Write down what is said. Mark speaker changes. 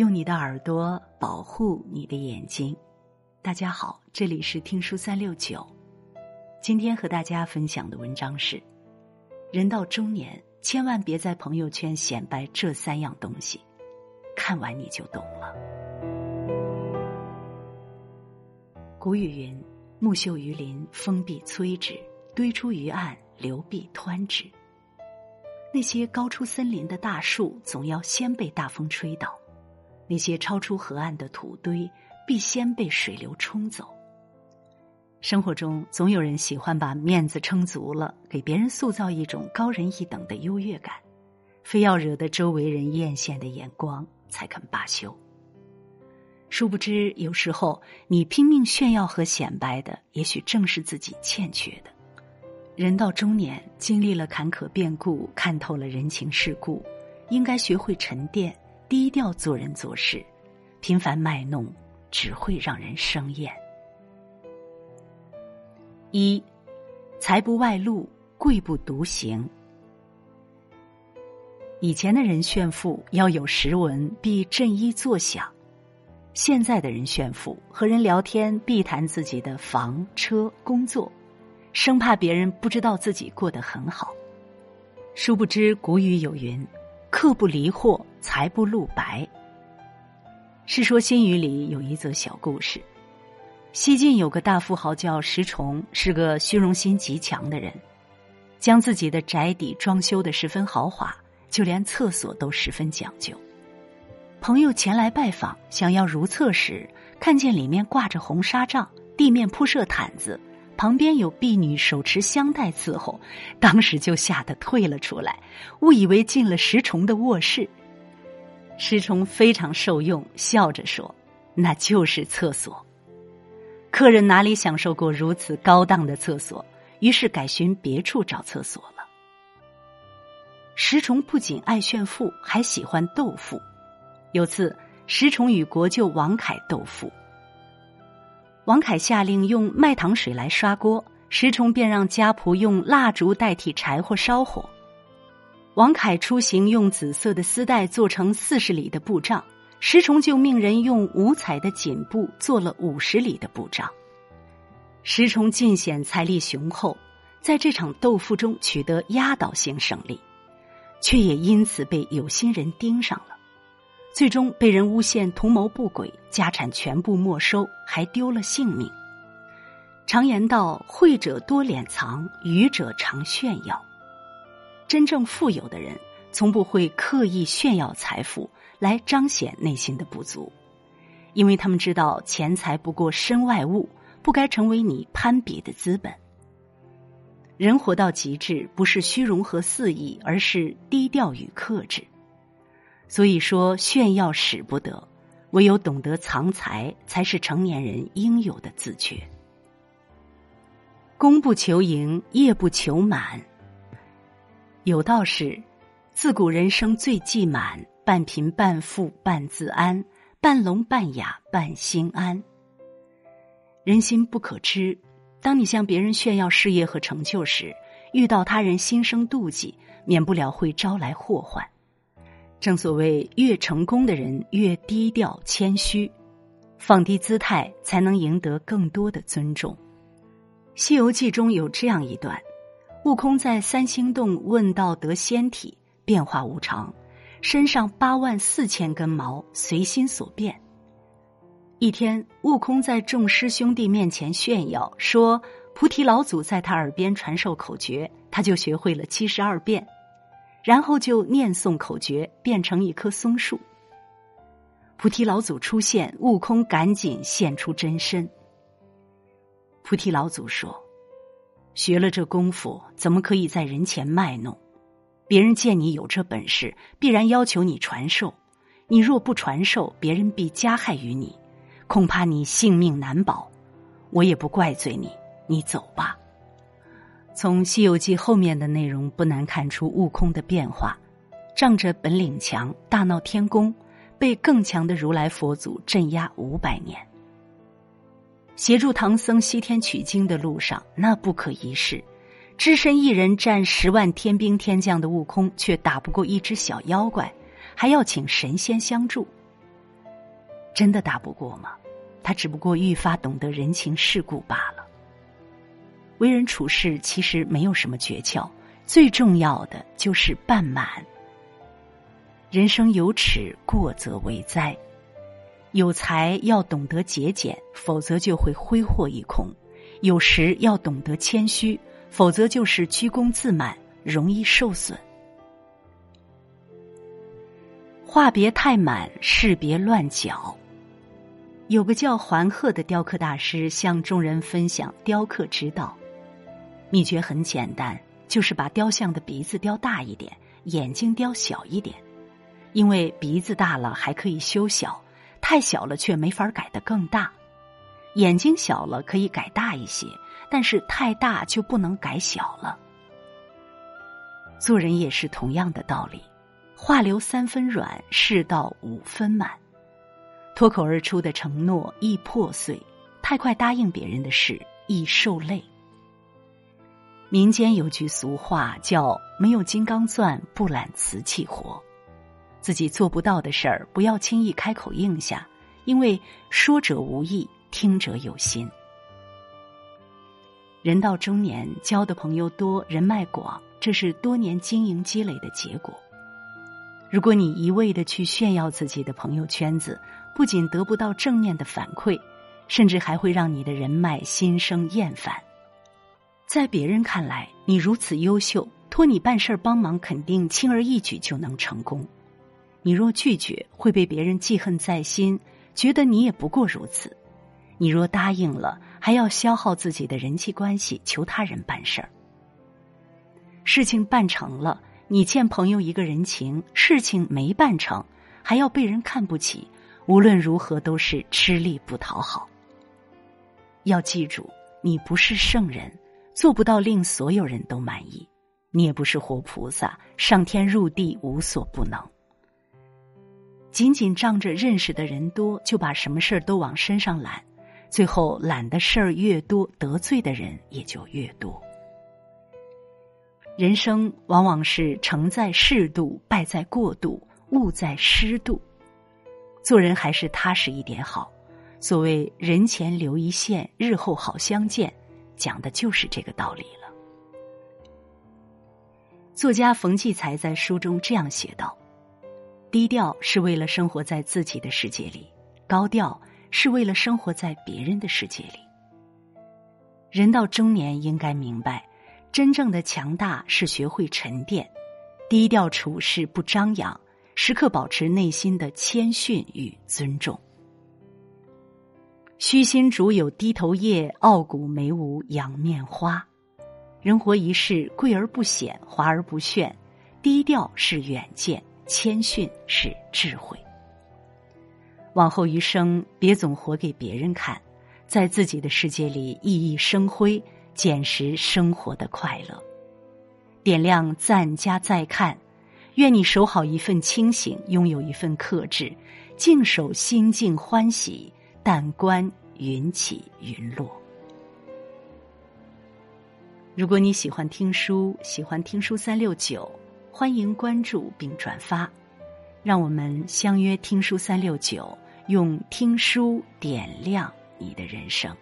Speaker 1: 用你的耳朵保护你的眼睛。大家好，这里是听书三六九。今天和大家分享的文章是：人到中年，千万别在朋友圈显摆这三样东西，看完你就懂了。古语云：“木秀于林，风必摧之；堆出于岸，流必湍之。”那些高出森林的大树，总要先被大风吹倒；那些超出河岸的土堆，必先被水流冲走。生活中，总有人喜欢把面子撑足了，给别人塑造一种高人一等的优越感，非要惹得周围人艳羡的眼光才肯罢休。殊不知，有时候你拼命炫耀和显摆的，也许正是自己欠缺的。人到中年，经历了坎坷变故，看透了人情世故，应该学会沉淀，低调做人做事。频繁卖弄，只会让人生厌。一，财不外露，贵不独行。以前的人炫富要有实文，必振衣作响；现在的人炫富，和人聊天必谈自己的房车工作。生怕别人不知道自己过得很好，殊不知古语有云：“客不离货，财不露白。”《世说新语》里有一则小故事：西晋有个大富豪叫石崇，是个虚荣心极强的人，将自己的宅邸装修的十分豪华，就连厕所都十分讲究。朋友前来拜访，想要如厕时，看见里面挂着红纱帐，地面铺设毯子。旁边有婢女手持香袋伺候，当时就吓得退了出来，误以为进了石崇的卧室。石崇非常受用，笑着说：“那就是厕所。”客人哪里享受过如此高档的厕所，于是改寻别处找厕所了。石崇不仅爱炫富，还喜欢斗富。有次，石崇与国舅王凯斗富。王凯下令用麦糖水来刷锅，石崇便让家仆用蜡烛代替柴火烧火。王凯出行用紫色的丝带做成四十里的布帐，石崇就命人用五彩的锦布做了五十里的布帐。石崇尽显财力雄厚，在这场斗富中取得压倒性胜利，却也因此被有心人盯上了。最终被人诬陷图谋不轨，家产全部没收，还丢了性命。常言道：“会者多敛藏，愚者常炫耀。”真正富有的人，从不会刻意炫耀财富来彰显内心的不足，因为他们知道钱财不过身外物，不该成为你攀比的资本。人活到极致，不是虚荣和肆意，而是低调与克制。所以说，炫耀使不得，唯有懂得藏财，才是成年人应有的自觉。功不求盈，业不求满。有道是：自古人生最忌满，半贫半富半自安，半聋半哑半心安。人心不可知，当你向别人炫耀事业和成就时，遇到他人心生妒忌，免不了会招来祸患。正所谓，越成功的人越低调谦虚，放低姿态，才能赢得更多的尊重。《西游记》中有这样一段：悟空在三星洞问道得仙体，变化无常，身上八万四千根毛，随心所变。一天，悟空在众师兄弟面前炫耀，说菩提老祖在他耳边传授口诀，他就学会了七十二变。然后就念诵口诀，变成一棵松树。菩提老祖出现，悟空赶紧现出真身。菩提老祖说：“学了这功夫，怎么可以在人前卖弄？别人见你有这本事，必然要求你传授。你若不传授，别人必加害于你，恐怕你性命难保。我也不怪罪你，你走吧。”从《西游记》后面的内容不难看出悟空的变化，仗着本领强，大闹天宫，被更强的如来佛祖镇压五百年。协助唐僧西天取经的路上，那不可一世，只身一人战十万天兵天将的悟空，却打不过一只小妖怪，还要请神仙相助。真的打不过吗？他只不过愈发懂得人情世故罢了。为人处事其实没有什么诀窍，最重要的就是半满。人生有尺，过则为灾。有才要懂得节俭，否则就会挥霍一空；有时要懂得谦虚，否则就是居功自满，容易受损。话别太满，事别乱搅。有个叫桓鹤的雕刻大师向众人分享雕刻之道，秘诀很简单，就是把雕像的鼻子雕大一点，眼睛雕小一点，因为鼻子大了还可以修小。太小了却没法改得更大，眼睛小了可以改大一些，但是太大就不能改小了。做人也是同样的道理，话留三分软，事到五分满。脱口而出的承诺易破碎，太快答应别人的事易受累。民间有句俗话叫“没有金刚钻，不揽瓷器活”。自己做不到的事儿，不要轻易开口应下，因为说者无意，听者有心。人到中年，交的朋友多，人脉广，这是多年经营积累的结果。如果你一味的去炫耀自己的朋友圈子，不仅得不到正面的反馈，甚至还会让你的人脉心生厌烦。在别人看来，你如此优秀，托你办事儿帮忙，肯定轻而易举就能成功。你若拒绝，会被别人记恨在心，觉得你也不过如此；你若答应了，还要消耗自己的人际关系求他人办事儿。事情办成了，你欠朋友一个人情；事情没办成，还要被人看不起。无论如何，都是吃力不讨好。要记住，你不是圣人，做不到令所有人都满意；你也不是活菩萨，上天入地无所不能。仅仅仗着认识的人多，就把什么事儿都往身上揽，最后揽的事儿越多，得罪的人也就越多。人生往往是成在适度，败在过度，误在失度。做人还是踏实一点好。所谓人前留一线，日后好相见，讲的就是这个道理了。作家冯骥才在书中这样写道。低调是为了生活在自己的世界里，高调是为了生活在别人的世界里。人到中年，应该明白，真正的强大是学会沉淀，低调处事不张扬，时刻保持内心的谦逊与尊重。虚心竹有低头叶，傲骨梅无仰面花。人活一世，贵而不显，华而不炫，低调是远见。谦逊是智慧。往后余生，别总活给别人看，在自己的世界里熠熠生辉，捡拾生活的快乐，点亮赞加再看。愿你守好一份清醒，拥有一份克制，静守心境欢喜，但观云起云落。如果你喜欢听书，喜欢听书三六九。欢迎关注并转发，让我们相约听书三六九，用听书点亮你的人生。